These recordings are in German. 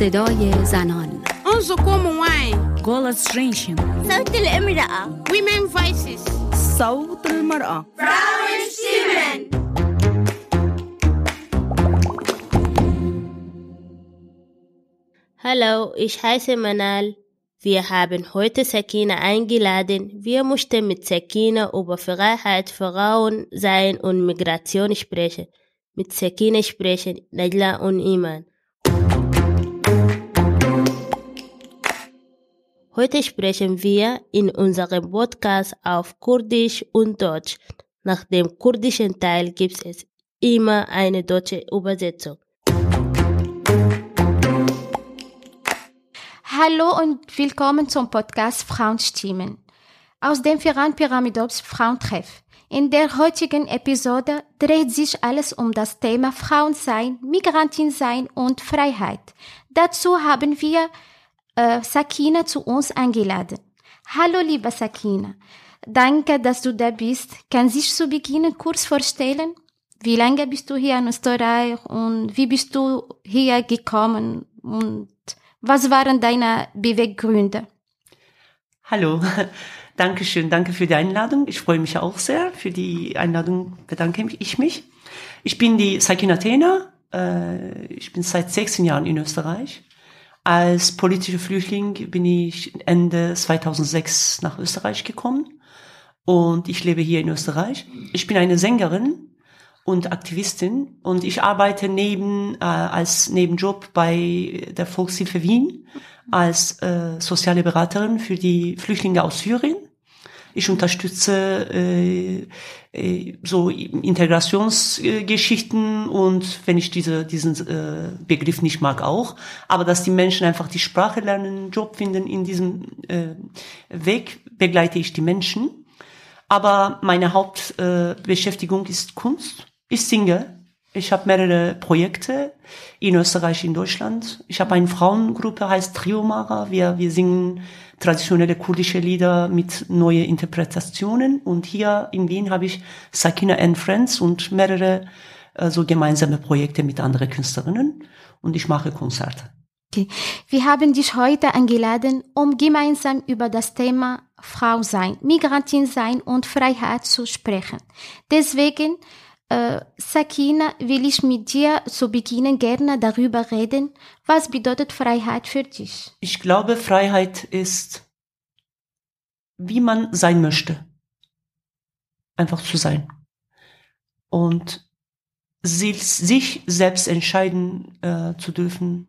صدای زنان انظركم واي Golas Женщин. صوت الامرأة women voices صوت المرأة Hallo, ich heiße Manal. Wir haben heute Sakina eingeladen. Wir möchten mit Sakina über Freiheit, Frauen sein und Migration sprechen. Mit Sakina sprechen Najla und Iman. Heute sprechen wir in unserem Podcast auf Kurdisch und Deutsch. Nach dem kurdischen Teil gibt es immer eine deutsche Übersetzung. Hallo und willkommen zum Podcast Frauenstimmen aus dem Verein Pyramidops Frauentreff. In der heutigen Episode dreht sich alles um das Thema Frauensein, Migrantinsein und Freiheit. Dazu haben wir äh, Sakina zu uns eingeladen. Hallo liebe Sakina, danke, dass du da bist. Kann sich zu Beginn kurz vorstellen? Wie lange bist du hier in Österreich und wie bist du hier gekommen und was waren deine Beweggründe? Hallo, danke schön, danke für die Einladung. Ich freue mich auch sehr. Für die Einladung bedanke ich mich. Ich bin die Sakina Tena. Äh, Ich bin seit 16 Jahren in Österreich. Als politischer Flüchtling bin ich Ende 2006 nach Österreich gekommen und ich lebe hier in Österreich. Ich bin eine Sängerin und Aktivistin und ich arbeite neben äh, als Nebenjob bei der Volkshilfe Wien als äh, soziale Beraterin für die Flüchtlinge aus Syrien. Ich unterstütze äh, äh, so Integrationsgeschichten und wenn ich diese, diesen äh, Begriff nicht mag auch, aber dass die Menschen einfach die Sprache lernen, einen Job finden, in diesem äh, Weg begleite ich die Menschen. Aber meine Hauptbeschäftigung äh, ist Kunst. Ich singe. Ich habe mehrere Projekte in Österreich, in Deutschland. Ich habe eine Frauengruppe, heißt Triomara. Wir, wir singen traditionelle kurdische Lieder mit neuen Interpretationen. Und hier in Wien habe ich Sakina and Friends und mehrere äh, so gemeinsame Projekte mit anderen Künstlerinnen. Und ich mache Konzerte. Okay. Wir haben dich heute eingeladen, um gemeinsam über das Thema Frau sein, Migrantin sein und Freiheit zu sprechen. Deswegen, äh, Sakina, will ich mit dir zu Beginn gerne darüber reden, was bedeutet Freiheit für dich? Ich glaube, Freiheit ist, wie man sein möchte. Einfach zu sein. Und sich selbst entscheiden äh, zu dürfen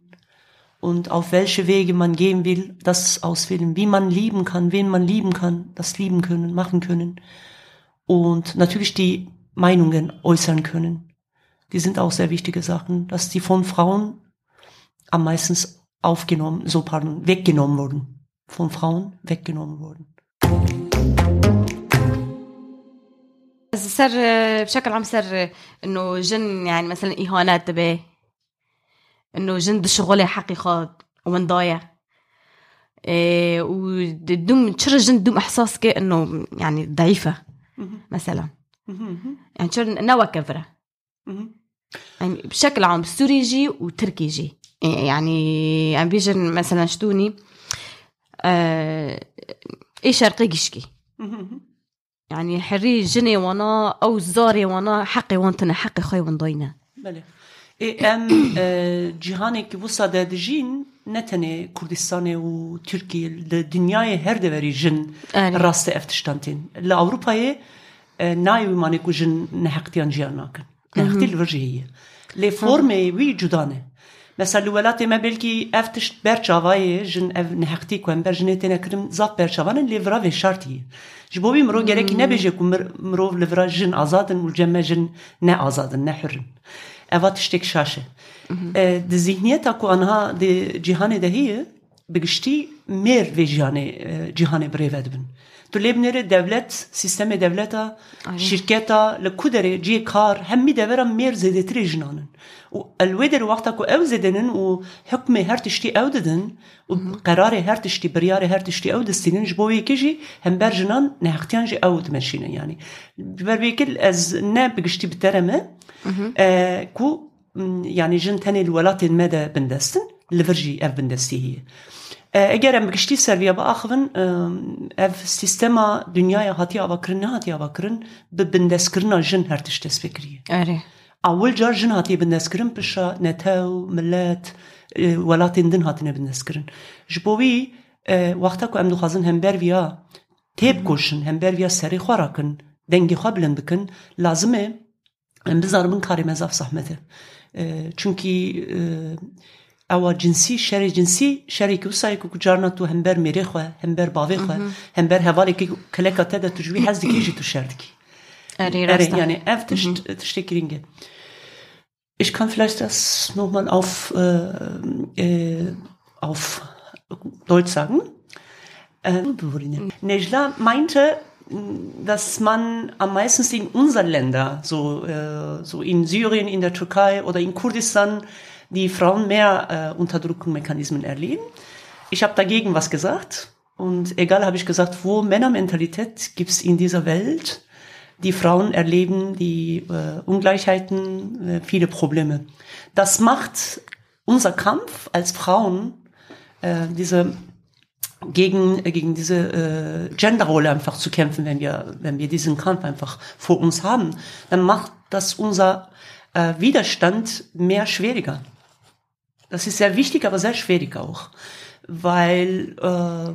und auf welche Wege man gehen will, das auswählen, wie man lieben kann, wen man lieben kann, das lieben können, machen können. Und natürlich die Meinungen äußern können. Die sind auch sehr wichtige Sachen, dass die von Frauen am meisten aufgenommen, so pardon, weggenommen wurden. Von Frauen weggenommen wurden. صار بشكل عام صار انه جن يعني مثلا اهانات به انه جن بالشغل حقيقة ومن ضايع إيه ودوم تشر الجن دوم احساس كي انه يعني ضعيفة مثلا يعني شغل نوا كفرة يعني بشكل عام سوري جي وتركي جي يعني عم بيجن مثلا شتوني آه اي شرقي قشكي. يعني حري جني وأنا أو زاري وأنا حقي وانتنا حقي خوي ونضينا بلى إي أم آه، جهانك وصا جين نتني كردستان و تركي دنياي هر دوري جن راست افتشتانتين. لاوروباي نایو مانی کو جن نحقتیان جیان ناکن نحقتی الورجیه لفورمه وی جدانه مثلا الولات ما بلکی افتشت برچاوای جن اف نحقتی کن بر جنه تنه کرم زاف برچاوان لیورا و شرطیه جبوبی مرو گرکی نبیجه کو مر- مرو لیورا جن آزادن و جمع جن نه آزادن نه حرن اوا تشتك شاشة آه، دي ذهنيتا كو انها دي جهاني ده هي بگشتی میر و جهانه جهانه بریود بن. تو لب نره دولت سیستم دولتا شرکتا لکودره جی کار همی دورا میر زده تری جنانن و الویدر وقتا که أو زدنن و حکم هر تشتی أو ددن و قرار هر تشتی بریار هر تشتی أو دستینن جبوی کجی هم بر جنان نهختیان جی أو دمشینن یعنی بر بیکل از نه بگشتی بترمه آه، کو يعني جن تاني الولاتين المدى بندستن li virjî ev bin destê heye. Eger em giştî serviya biaxivin ev sîstema dünyaya hatiye avakirin ne hatiye avakirin bi bindestkirina jin her tişt dest pêkiriye. Erê. Awil car jin hatiye bindestkirin pişa netew, millet, welatên din hatine bindestkirin. Ji bo wî wexta ku em dixwazin hemberviya têb koşin, hemberviya serê xwe rakin, dengê xwe bilind bikin, lazim ê em bizaribin karê mezaf zahmet e. Çünkî اوا جنسی شری جنسی شری که وسای که جارنا تو هم بر میری خو هم بر باوی خو هم بر حوالی که کلکا تدا تجوی حز دیگه جی تو شردکی اري Ere, راستا yani ev tischt, tischt geringe. Ich kann vielleicht das nochmal auf, äh, äh, auf Deutsch sagen. Äh, Nejla meinte, mh, dass man am meisten in unseren Ländern, so, äh, so in Syrien, in der Türkei oder in Kurdistan, die Frauen mehr äh, Unterdrückungsmechanismen erleben. Ich habe dagegen was gesagt. Und egal habe ich gesagt, wo Männermentalität gibt's in dieser Welt, die Frauen erleben die äh, Ungleichheiten, äh, viele Probleme. Das macht unser Kampf als Frauen, äh, diese gegen, äh, gegen diese äh, Genderrolle einfach zu kämpfen, wenn wir, wenn wir diesen Kampf einfach vor uns haben, dann macht das unser äh, Widerstand mehr schwieriger. Das ist sehr wichtig, aber sehr schwierig auch. Weil äh,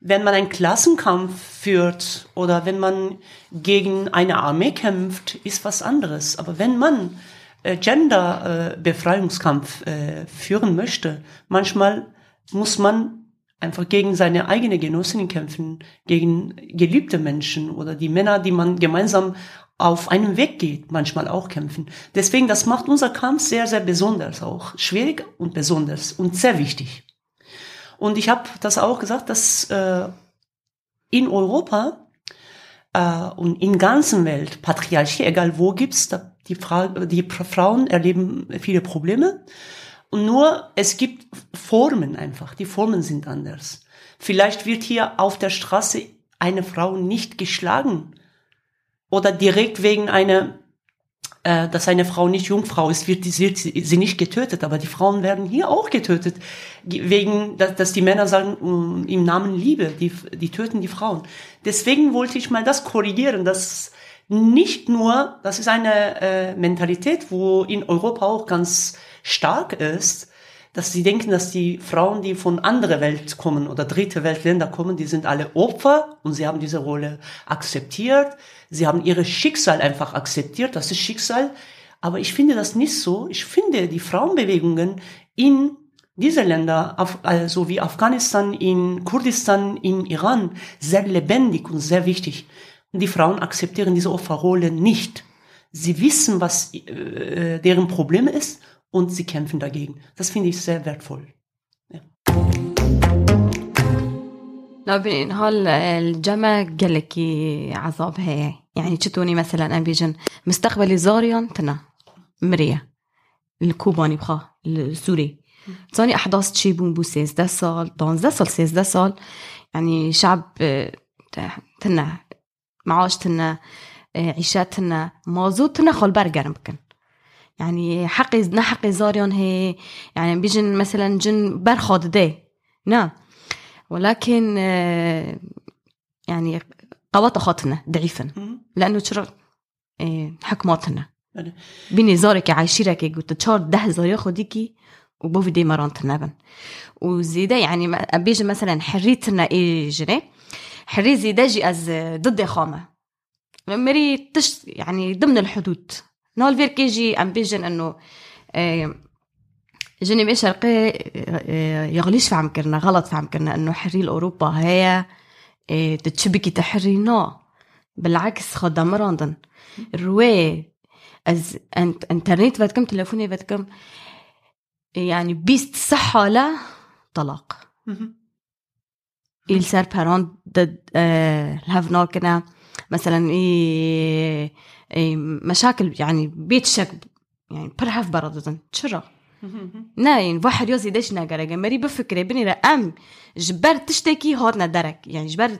wenn man einen Klassenkampf führt oder wenn man gegen eine Armee kämpft, ist was anderes. Aber wenn man äh, Gender-Befreiungskampf äh, führen möchte, manchmal muss man einfach gegen seine eigene Genossinnen kämpfen, gegen geliebte Menschen oder die Männer, die man gemeinsam auf einem Weg geht, manchmal auch kämpfen. Deswegen, das macht unser Kampf sehr, sehr besonders auch. Schwierig und besonders und sehr wichtig. Und ich habe das auch gesagt, dass äh, in Europa äh, und in ganzen Welt Patriarchie, egal wo gibt's, da die, Fra die Frauen erleben viele Probleme. Und nur es gibt Formen einfach. Die Formen sind anders. Vielleicht wird hier auf der Straße eine Frau nicht geschlagen oder direkt wegen einer äh, dass eine Frau nicht Jungfrau ist, wird, sie sie nicht getötet. Aber die Frauen werden hier auch getötet. Wegen, dass, dass die Männer sagen, um, im Namen Liebe, die, die töten die Frauen. Deswegen wollte ich mal das korrigieren, dass nicht nur, das ist eine äh, Mentalität, wo in Europa auch ganz stark ist, dass sie denken, dass die Frauen, die von anderer Welt kommen oder dritte Weltländer kommen, die sind alle Opfer und sie haben diese Rolle akzeptiert. Sie haben ihre Schicksal einfach akzeptiert. Das ist Schicksal. Aber ich finde das nicht so. Ich finde die Frauenbewegungen in diese Länder, also wie Afghanistan, in Kurdistan, in Iran, sehr lebendig und sehr wichtig. Und die Frauen akzeptieren diese Opferrolle nicht. Sie wissen, was äh, deren Problem ist und sie kämpfen dagegen. Das finde ich sehr wertvoll. لو بنهال الجمع قال عذاب؟ هي يعني تشتوني مثلا امبيجن مستقبلي زاريان تنا. مريا. الكوباني بخا. السوري. ثاني أحداث تشي بون بو 16 سال. 12 سال 16 سال. يعني شعب تنا. معاش تنا. آه، عيشات تنا. خل برقر بكن يعني حقي نحقي زاريان هي يعني بيجن مثلا جن برخاد دي نعم ولكن آه، يعني قوات أخواتنا ضعيفا لأنه ترى آه، حكماتنا. بيني زارك عايشيرك قلت تشار ده زاري خديكي وبوفي دي مرانتنا بن وزيدا يعني بيجي مثلا حريتنا إيه جري حري زيدا جي أز ضد خامة مري تش يعني ضمن الحدود. نول فيركيجي ام بيجن إنه آه، جنب شرقي آه، آه، يغليش في عمكرنا غلط في عمكرنا إنه حري اوروبا هي تتشبكي تحري نو. بالعكس خد مراندن الرواية از إنترنت فاتكم تليفوني فاتكم يعني بيست صحة لا طلاق. il ser parent de euh, l'avenir مثلا إيه إيه، مشاكل يعني بيتشك يعني برحف برضه چرا نه این و يوزي دش نگرگه مری بفکره بینی رأ جبر تشتكي هاتنا درك يعني جبر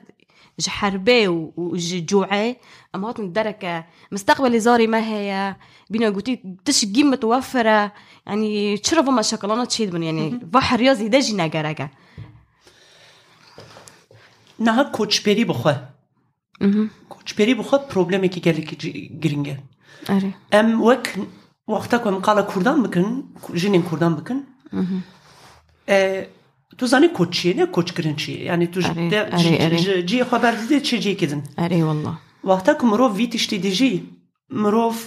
جحربة وجوعة. أما هاتنا درك مستقبل زاري ما هي؟ بينا قوتي تش قيمة متوفرة يعني تشرب ما شكلنا تشيد بني. يعني بحر يوزي دجي ناقرقة نها كوتش بيري بخواه کوچبری بخواه پروبلمی که گلی که گرینگه أري ام وك وقتك ام قال كردان بكن جنين كردان بكن اه تو زانی کوچیه نه کوچ کرن چیه یعنی تو آره، ده- آره، جی- آره. جی- جی خبر دیده چه جی کدن أري والله وقتا که مروف وی تشتی دیجی مروف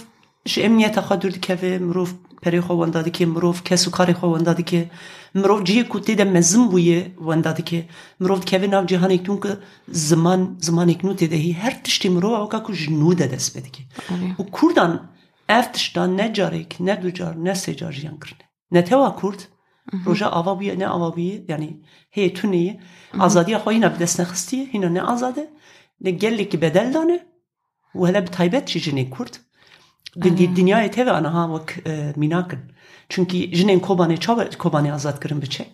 ش امنیت خود دور که مروف پری خو وندادی که مروف کسو کاری خو وندادی که مروف جی کوتی ده مزم بویه وندادی که مروف که ناو جهان اکنون که زمان زمان اکنون تیده هی. هر تشتی مروف اوکا که جنوده دست بده که آره. و کردان افتشتان نه جارک نه دو جار نه سه جار جیان کرنه نه توا کرد روژا آوا بیه نه آوا بیه یعنی هی تونیه آزادی خواهی نه بدست نخستیه هینا نه آزاده. نه گلی که بدل دانه. و هلا بتایبت چی جنه کرد dinjaje ah. teve ana havak e, minakin. Çünkü jinin kobanê çawa kobanê azad kirin biçek.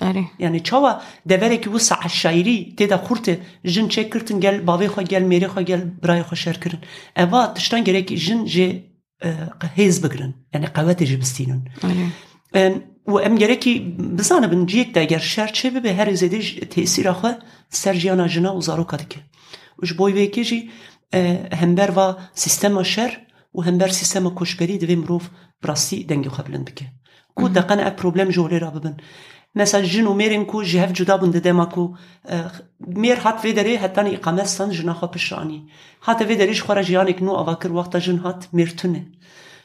Erê. Yani çawa deverekî wisa şaîrî tê de xurtê jin çek kirtin gel bavê xwe gel mêrê xwe gel birayê xwe şer kirin. Eva tiştan gerekî jin jê e, hêz bigirin. Yani qewetê e jî bistînin. و em gerekî bizanibin ciyek de eger şer çê bibe her êzêdê ji tesîra xwe ser jiyana jina û zaroka dike. Ji bo wê hember va sistema şer و هم بر سیستم کشکری دوی مروف براستی دنگی خواه بلند بکه کو دقن اک پروبلم جولی را ببن. مثلا جنو میرین کو جهف جدا بنده دیما کو میر حت ویدری حتان إقامة سان جنا خواه پشانی حتا ویدری شخورا جیان اکنو آواکر وقتا جن هات میر تونه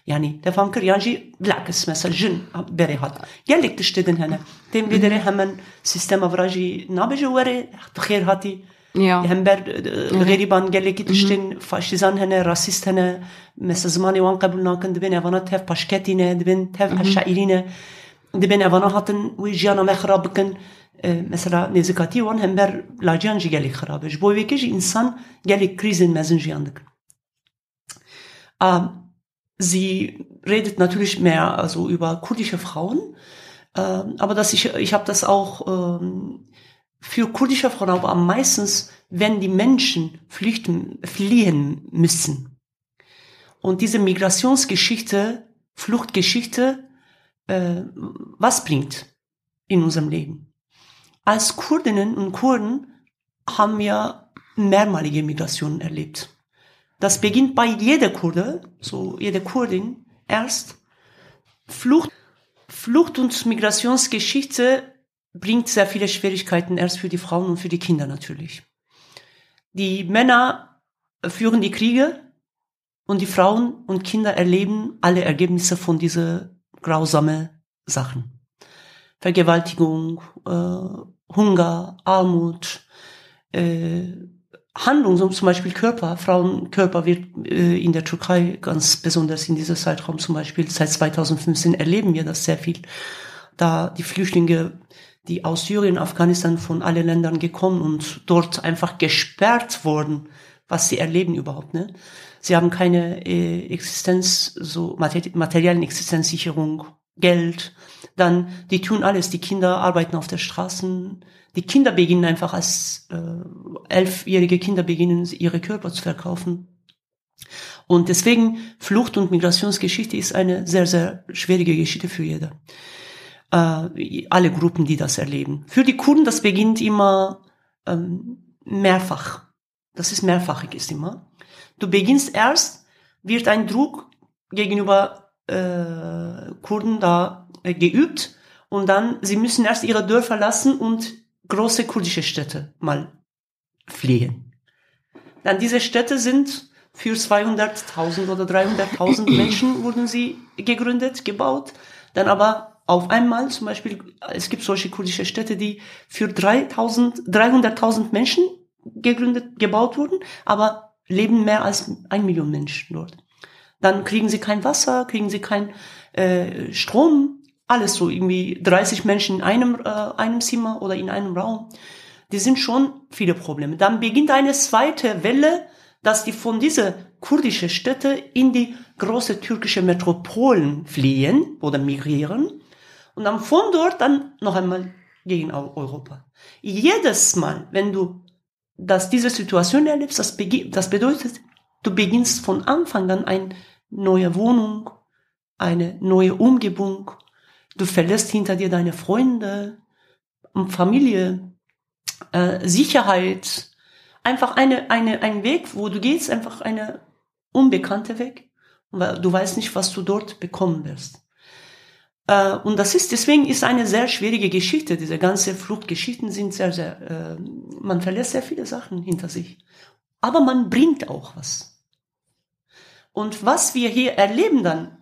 یعنی يعني دفعه کرد یعنی جی بلکس مثلا جن بری حد گلک تشتیدن هنه تیم ویدری همین سیستم افراجی نابجه وره خیر حتی يا hember e, geriban gelekî tiştên faşîzan hene rasîst hene mesela zimanê wan qebul nakin dibên evana tev paşketîne dibên tev eşaîrîne dibên evana hatin wî jiyana me xirab bikin. E, mesela nêzîkatî wan hember laciyan jî gelek xirab ji bo wêkê jî insan gelek krîzên mezin jiyan dikin. Ähm, sie redet natürlich mehr also über kurdische Frauen, aber das ich, ich habe das auch für kurdische Frauen, aber am meistens, wenn die Menschen flüchten, fliehen müssen. Und diese Migrationsgeschichte, Fluchtgeschichte, äh, was bringt in unserem Leben? Als Kurdinnen und Kurden haben wir mehrmalige Migrationen erlebt. Das beginnt bei jeder Kurde, so jede Kurdin erst. Flucht, Flucht und Migrationsgeschichte bringt sehr viele Schwierigkeiten erst für die Frauen und für die Kinder natürlich. Die Männer führen die Kriege und die Frauen und Kinder erleben alle Ergebnisse von diese grausame Sachen. Vergewaltigung, äh, Hunger, Armut, äh, Handlung, so zum Beispiel Körper, Frauenkörper wird äh, in der Türkei ganz besonders in diesem Zeitraum zum Beispiel seit 2015 erleben wir das sehr viel, da die Flüchtlinge, die aus Syrien, Afghanistan von allen Ländern gekommen und dort einfach gesperrt wurden, was sie erleben überhaupt, ne? Sie haben keine äh, Existenz, so mater materiellen Existenzsicherung, Geld, dann die tun alles, die Kinder arbeiten auf der Straßen, die Kinder beginnen einfach als äh, elfjährige Kinder beginnen ihre Körper zu verkaufen. Und deswegen Flucht- und Migrationsgeschichte ist eine sehr, sehr schwierige Geschichte für jeder. Äh, alle Gruppen, die das erleben. Für die Kurden, das beginnt immer ähm, mehrfach. Das ist mehrfachig ist immer. Du beginnst erst, wird ein Druck gegenüber äh, Kurden da äh, geübt und dann, sie müssen erst ihre Dörfer lassen und große kurdische Städte mal fliehen. Dann diese Städte sind für 200.000 oder 300.000 Menschen wurden sie gegründet, gebaut. Dann aber auf einmal zum Beispiel, es gibt solche kurdische Städte, die für 3.000, 300.000 Menschen gegründet, gebaut wurden, aber leben mehr als ein Million Menschen dort. Dann kriegen sie kein Wasser, kriegen sie kein äh, Strom, alles so irgendwie 30 Menschen in einem, äh, einem Zimmer oder in einem Raum. Die sind schon viele Probleme. Dann beginnt eine zweite Welle, dass die von diese kurdische Städte in die große türkische Metropolen fliehen oder migrieren und dann von dort dann noch einmal gegen Europa. Jedes Mal, wenn du dass diese Situation erlebst, das, das bedeutet, du beginnst von Anfang an eine neue Wohnung, eine neue Umgebung, du verlässt hinter dir deine Freunde, Familie, äh, Sicherheit, einfach eine, eine, ein Weg, wo du gehst, einfach eine unbekannte Weg, weil du weißt nicht, was du dort bekommen wirst. Äh, und das ist, deswegen ist eine sehr schwierige Geschichte. Diese ganze Fluchtgeschichten sind sehr, sehr, äh, man verlässt sehr viele Sachen hinter sich. Aber man bringt auch was. Und was wir hier erleben dann,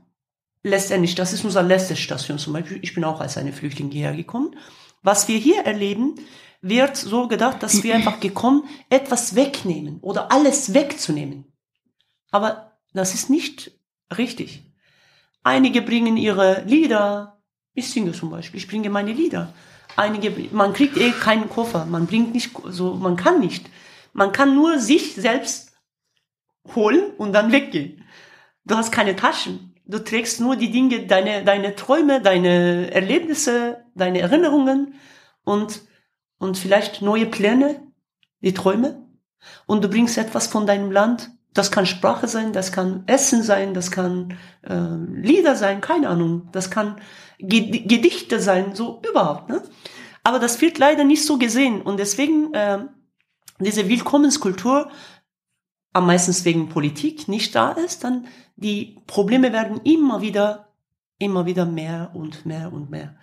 letztendlich, das ist unsere letzte Station zum Beispiel, ich bin auch als eine Flüchtling hierher gekommen. Was wir hier erleben, wird so gedacht, dass wir einfach gekommen, etwas wegnehmen oder alles wegzunehmen. Aber das ist nicht richtig. Einige bringen ihre Lieder. Ich singe zum Beispiel. Ich bringe meine Lieder. Einige, man kriegt eh keinen Koffer. Man bringt nicht, so, man kann nicht. Man kann nur sich selbst holen und dann weggehen. Du hast keine Taschen. Du trägst nur die Dinge, deine, deine Träume, deine Erlebnisse, deine Erinnerungen und, und vielleicht neue Pläne, die Träume. Und du bringst etwas von deinem Land. Das kann Sprache sein, das kann Essen sein, das kann äh, Lieder sein, keine Ahnung. Das kann Ge Gedichte sein, so überhaupt. Ne? Aber das wird leider nicht so gesehen. Und deswegen äh, diese Willkommenskultur am meisten wegen Politik nicht da ist, dann die Probleme werden immer wieder, immer wieder mehr und mehr und mehr.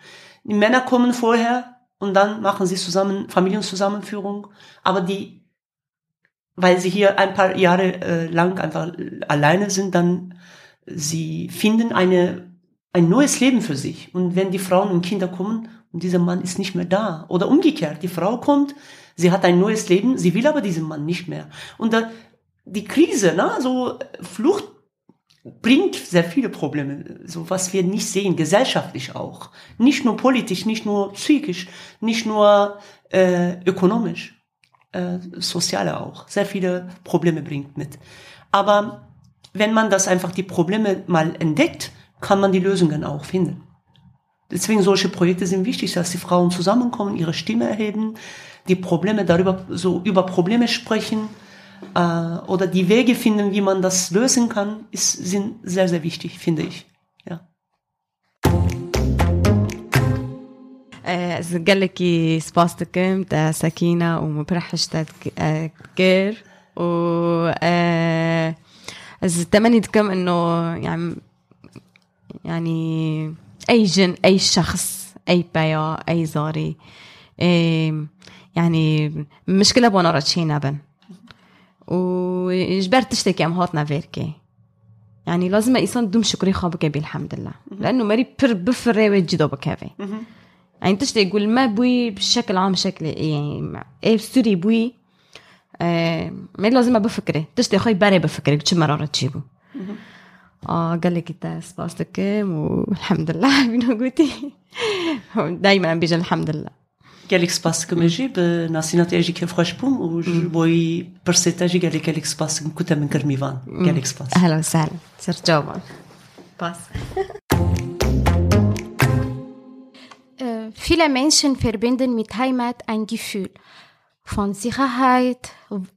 Die Männer kommen vorher und dann machen sie zusammen Familienzusammenführung, aber die, weil sie hier ein paar Jahre äh, lang einfach alleine sind, dann sie finden eine ein neues Leben für sich. Und wenn die Frauen und Kinder kommen und dieser Mann ist nicht mehr da oder umgekehrt, die Frau kommt, sie hat ein neues Leben, sie will aber diesen Mann nicht mehr. Und da, die Krise, ne, so Flucht bringt sehr viele Probleme, so was wir nicht sehen, gesellschaftlich auch, nicht nur politisch, nicht nur psychisch, nicht nur äh, ökonomisch, äh, soziale auch, sehr viele Probleme bringt mit. Aber wenn man das einfach die Probleme mal entdeckt, kann man die Lösungen auch finden. Deswegen solche Projekte sind wichtig, dass die Frauen zusammenkommen, ihre Stimme erheben, die Probleme darüber so über Probleme sprechen äh, oder die Wege finden, wie man das lösen kann, ist, sind sehr sehr wichtig, finde ich. قال لك سباستكم تا سكينة ومبرحش تا كير. و آه، تمنيتكم إنه يعني يعني أي جن أي شخص أي بيا أي زاري يعني مشكلة بونا رتشينا بن وجبرت تشتكي أم هاتنا فيركي. يعني لازم انسان دوم شكري خابك بالحمد لله. لأنه مري بر بفر وجدو بكافي يعني تشتي يقول ما بوي بشكل عام شكل يعني إيه سوري بوي آه ما لازم بفكري. تشتي أخوي باري بفكري كتش مرة تجيبو. آه قال لي كتا سباستك والحمد لله. بينو قوتي دايما بيجي الحمد لله. قال لك سباستك ما أجيب ناسي نتيجي كيف خوش بوم وبوي برسيتاجي قال لك قال لك سباس كنت من كرميفان. قال لك سباستك أهلا وسهلا. سير جوابا باس. Viele Menschen verbinden mit Heimat ein Gefühl von Sicherheit,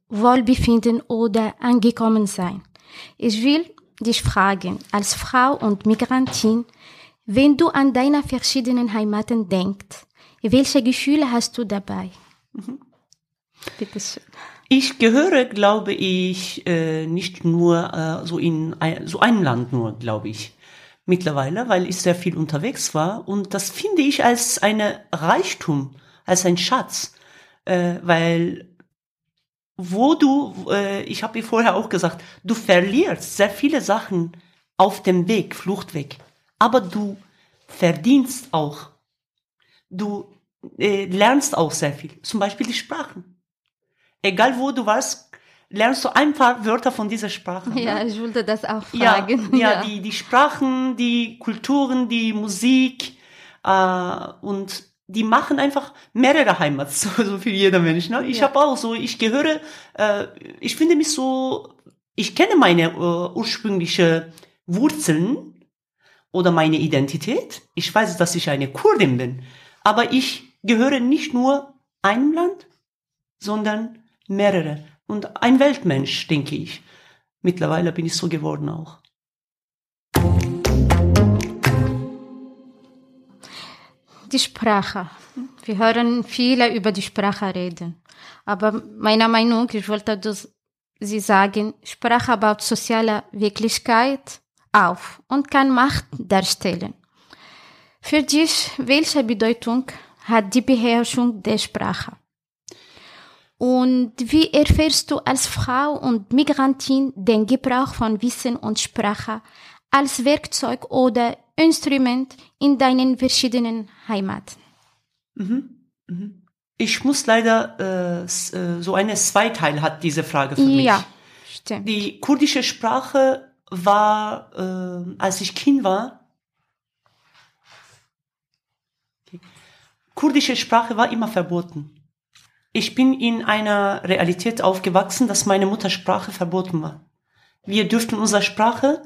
Wohlbefinden oder angekommen sein. Ich will dich fragen, als Frau und Migrantin, wenn du an deine verschiedenen Heimaten denkst, welche Gefühle hast du dabei? Bitte schön. Ich gehöre, glaube ich, äh, nicht nur äh, so in ein, so ein Land nur, glaube ich, mittlerweile, weil ich sehr viel unterwegs war. Und das finde ich als eine Reichtum, als ein Schatz, äh, weil wo du, äh, ich habe vorher auch gesagt, du verlierst sehr viele Sachen auf dem Weg, Fluchtweg, aber du verdienst auch, du äh, lernst auch sehr viel, zum Beispiel die Sprachen. Egal wo du warst, lernst du ein paar Wörter von dieser Sprache. ne? Ja, ich wollte das auch ja, fragen. ja, Die, die Sprachen, die Kulturen, die Musik äh, und die machen einfach mehrere Heimat, so, so für jeder Mensch. Ne? Ich Ja. habe auch so, ich gehöre, äh, ich finde mich so, ich kenne meine äh, ursprüngliche Wurzeln oder meine Identität. Ich weiß, dass ich eine Kurdin bin, aber ich gehöre nicht nur einem Land, sondern Mehrere. Und ein Weltmensch, denke ich. Mittlerweile bin ich so geworden auch. Die Sprache. Wir hören viele über die Sprache reden. Aber meiner Meinung, ich wollte Sie sagen, Sprache baut soziale Wirklichkeit auf und kann Macht darstellen. Für dich, welche Bedeutung hat die Beherrschung der Sprache? Und wie erfährst du als Frau und Migrantin den Gebrauch von Wissen und Sprache als Werkzeug oder Instrument in deinen verschiedenen Heimaten? Ich muss leider, äh, äh, so eine Zweiteil hat diese Frage für mich. Ja, stimmt. Die kurdische Sprache war, äh, als ich Kind war, okay. kurdische Sprache war immer verboten. Ich bin in einer Realität aufgewachsen, dass meine Muttersprache verboten war. Wir dürften unsere Sprache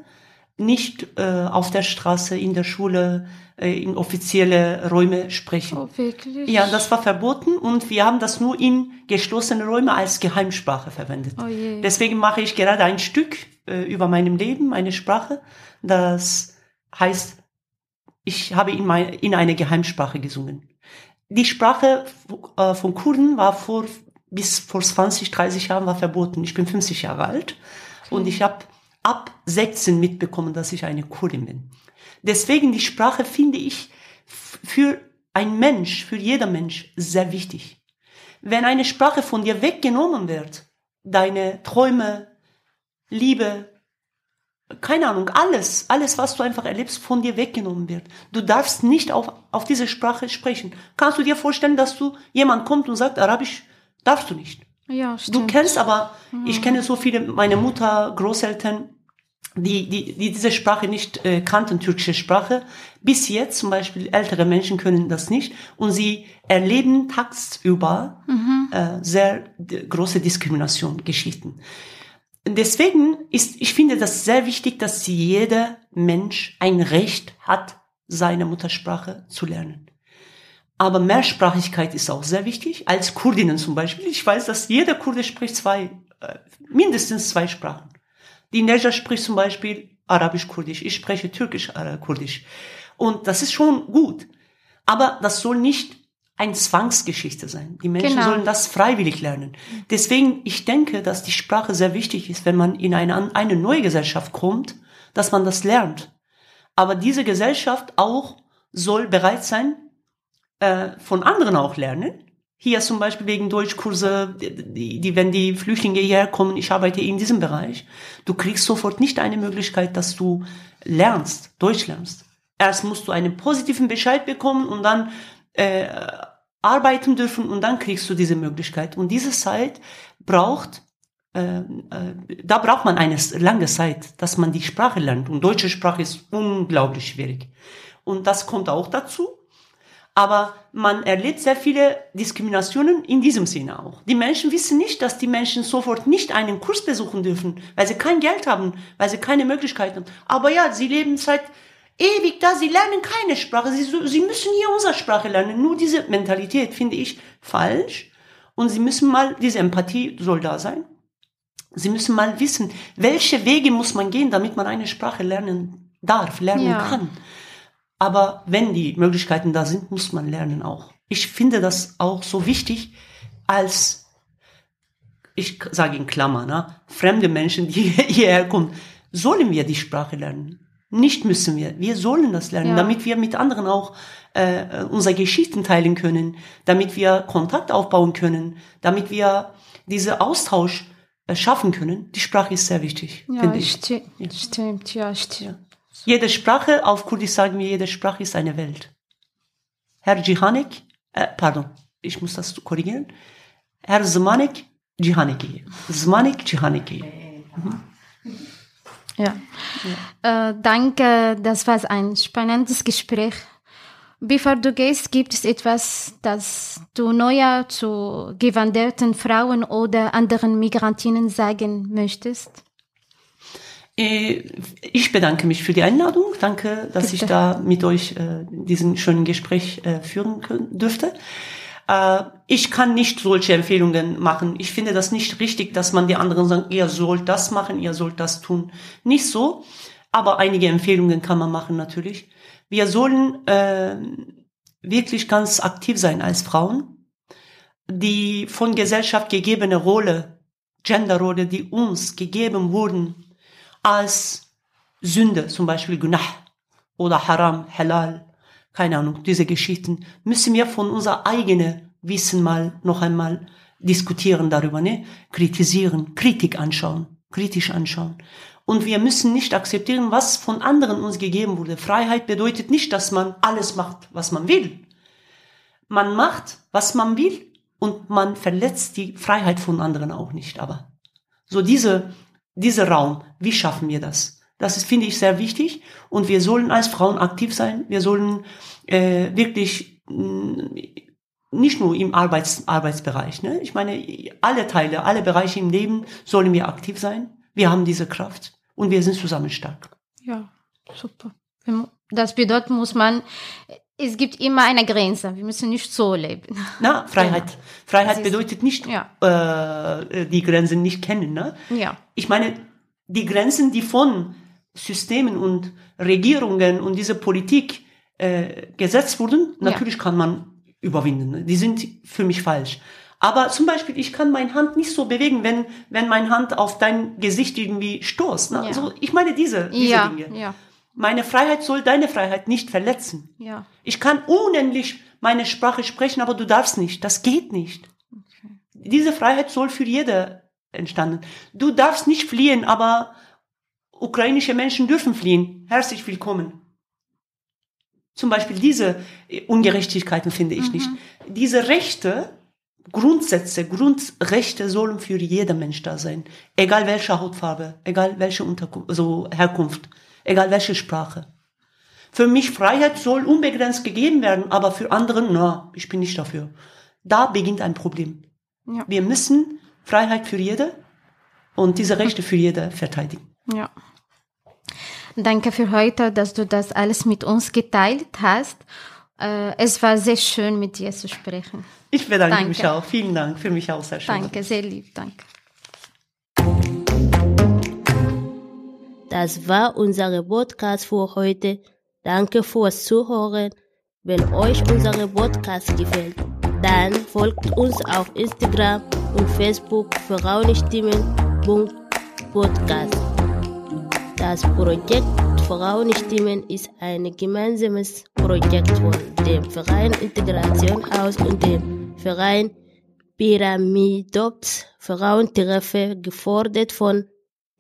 nicht äh, auf der Straße, in der Schule, äh, in offizielle Räume sprechen. Oh, wirklich? Ja, das war verboten und wir haben das nur in geschlossenen Räumen als Geheimsprache verwendet. Oh je. Deswegen mache ich gerade ein Stück äh, über meinem Leben, eine Sprache, das heißt, ich habe in, mein, in eine Geheimsprache gesungen. Die Sprache äh, von Kurden war vor, bis vor 20, 30 Jahren war verboten. Ich bin 50 Jahre alt und ich habe ab 16 mitbekommen, dass ich eine Kurdin bin. Deswegen die Sprache finde ich für ein Mensch, für jeder Mensch sehr wichtig. Wenn eine Sprache von dir weggenommen wird, deine Träume, Liebe, keine Ahnung, alles, alles, was du einfach erlebst, von dir weggenommen wird. Du darfst nicht auf, auf diese Sprache sprechen. Kannst du dir vorstellen, dass du, jemand kommt und sagt, Arabisch darfst du nicht. Ja, Du stimmt. kennst aber, ich kenne so viele, meine Mutter, Großeltern, die, die, die diese Sprache nicht äh, kannten, türkische Sprache. Bis jetzt zum Beispiel ältere Menschen können das nicht und sie erleben tagsüber äh, sehr große Diskrimination, Geschichten. Deswegen ist, ich finde das sehr wichtig, dass jeder Mensch ein Recht hat, seine Muttersprache zu lernen. Aber Mehrsprachigkeit ist auch sehr wichtig. Als Kurdinnen zum Beispiel. Ich weiß, dass jeder Kurde spricht zwei, äh, mindestens zwei Sprachen. Die Neja spricht zum Beispiel Arabisch-Kurdisch. Ich spreche Türkisch-Kurdisch. Und das ist schon gut. Aber das soll nicht ein Zwangsgeschichte sein. Die Menschen Genau. sollen das freiwillig lernen. Deswegen, ich denke, dass die Sprache sehr wichtig ist, wenn man in eine, eine neue Gesellschaft kommt, dass man das lernt. Aber diese Gesellschaft auch soll bereit sein, äh, von anderen auch lernen. Hier zum Beispiel wegen Deutschkurse, die, die, wenn die Flüchtlinge hierher kommen, ich arbeite in diesem Bereich, du kriegst sofort nicht eine Möglichkeit, dass du lernst, Deutsch lernst. Erst musst du einen positiven Bescheid bekommen und dann äh, arbeiten dürfen und dann kriegst du diese Möglichkeit. Und diese Zeit braucht, äh, äh, da braucht man eine lange Zeit, dass man die Sprache lernt. Und deutsche Sprache ist unglaublich schwierig. Und das kommt auch dazu. Aber man erlebt sehr viele Diskriminationen in diesem Sinne auch. Die Menschen wissen nicht, dass die Menschen sofort nicht einen Kurs besuchen dürfen, weil sie kein Geld haben, weil sie keine Möglichkeiten haben. Aber ja, sie leben seit ewig da, sie lernen keine Sprache, sie, sie müssen hier unsere Sprache lernen. Nur diese Mentalität finde ich falsch. Und sie müssen mal, diese Empathie soll da sein. Sie müssen mal wissen, welche Wege muss man gehen, damit man eine Sprache lernen darf, lernen Ja. kann. Aber wenn die Möglichkeiten da sind, muss man lernen auch. Ich finde das auch so wichtig als, ich sage in Klammern, ne, fremde Menschen, die hierher kommen, sollen wir die Sprache lernen. Nicht müssen wir. Wir sollen das lernen, Ja. damit wir mit anderen auch äh, unsere Geschichten teilen können, damit wir Kontakt aufbauen können, damit wir diese Austausch äh, schaffen können. Die Sprache ist sehr wichtig, Ja, finde ich. sti stimmt, ja, stimmt. Jede Sprache, auf Kurdisch sagen wir, jede Sprache ist eine Welt. Herr Cihanek, äh, pardon, ich muss das korrigieren. Herr Zmanek, Cihaneki. Zmanek, Cihaneki. Ja. Äh, danke, das war ein spannendes Gespräch. Bevor du gehst, gibt es etwas, das du neuer zu gewanderten Frauen oder anderen Migrantinnen sagen möchtest? Äh, Ich bedanke mich für die Einladung. Danke, dass ich Bitte. da mit euch äh, diesen schönen Gespräch äh, führen können, dürfte. Äh, ich kann nicht solche Empfehlungen machen. Ich finde das nicht richtig, dass man die anderen sagt, ihr sollt das machen, ihr sollt das tun. Nicht so, aber einige Empfehlungen kann man machen natürlich. Wir sollen äh, wirklich ganz aktiv sein als Frauen. Die von Gesellschaft gegebene Rolle, Genderrolle, die uns gegeben wurden als Sünde, zum Beispiel Gunah oder Haram, Halal, keine Ahnung, diese Geschichten, müssen wir von unser eigene Wissen mal noch einmal diskutieren darüber, ne? Kritisieren, Kritik anschauen, kritisch anschauen. Und wir müssen nicht akzeptieren, was von anderen uns gegeben wurde. Freiheit bedeutet nicht, dass man alles macht, was man will. Man macht, was man will und man verletzt die Freiheit von anderen auch nicht. Aber so diese, dieser Raum, wie schaffen wir das? Das ist, finde ich, sehr wichtig. Und wir sollen als Frauen aktiv sein. Wir sollen äh, wirklich mh, nicht nur im Arbeits Arbeitsbereich. Ne? Ich meine, alle Teile, alle Bereiche im Leben sollen wir aktiv sein. Wir haben diese Kraft und wir sind zusammen stark. Ja, super. Das bedeutet, muss man, es gibt immer eine Grenze. Wir müssen nicht so leben. Na, Freiheit. Genau. Freiheit ist- bedeutet nicht, Ja. äh, die Grenzen nicht kennen. Ne? Ja. Ich meine, die Grenzen, die von Systemen und Regierungen und dieser Politik äh, gesetzt wurden, Ja. natürlich kann man überwinden. Die sind für mich falsch. Aber zum Beispiel, ich kann meine Hand nicht so bewegen, wenn, wenn meine Hand auf dein Gesicht irgendwie stoßt. Ne? Ja. Also, ich meine diese, diese Ja, Dinge. ja, Meine Freiheit soll deine Freiheit nicht verletzen. ja. Ich kann unendlich meine Sprache sprechen, aber du darfst nicht. Das geht nicht. Diese Freiheit soll für jeder entstanden. Du darfst nicht fliehen, aber ukrainische Menschen dürfen fliehen. Herzlich willkommen. Zum Beispiel diese äh, Ungerechtigkeiten finde ich nicht. Diese Rechte, Grundsätze, Grundrechte sollen für jeder Mensch da sein. Egal welche Hautfarbe, egal welche Unterkunft, so Herkunft, egal welche Sprache. Für mich Freiheit soll unbegrenzt gegeben werden, aber für andere, na, ich bin nicht dafür. Da beginnt ein Problem. Ja. Wir müssen Freiheit für jede und diese Rechte für jede verteidigen. Ja. Danke für heute, dass du das alles mit uns geteilt hast. Äh, es war sehr schön, mit dir zu sprechen. Ich bedanke Danke. mich auch. Vielen Dank. Für mich auch sehr schön. Danke, sehr lieb, danke. Das war unser Podcast für heute. Danke fürs Zuhören. Wenn euch unser Podcast gefällt, dann folgt uns auf Instagram und Facebook Frauenstimmen.podcast. Das Projekt Frauenstimmen ist ein gemeinsames Projekt von dem Verein Integration Haus und dem Verein Pyramidops Frauentreffer gefordert von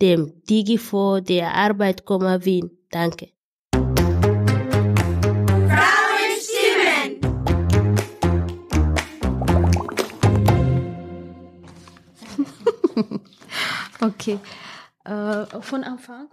dem Digifo der Arbeitkomma Wien. Danke. Okay. Äh, von Anfang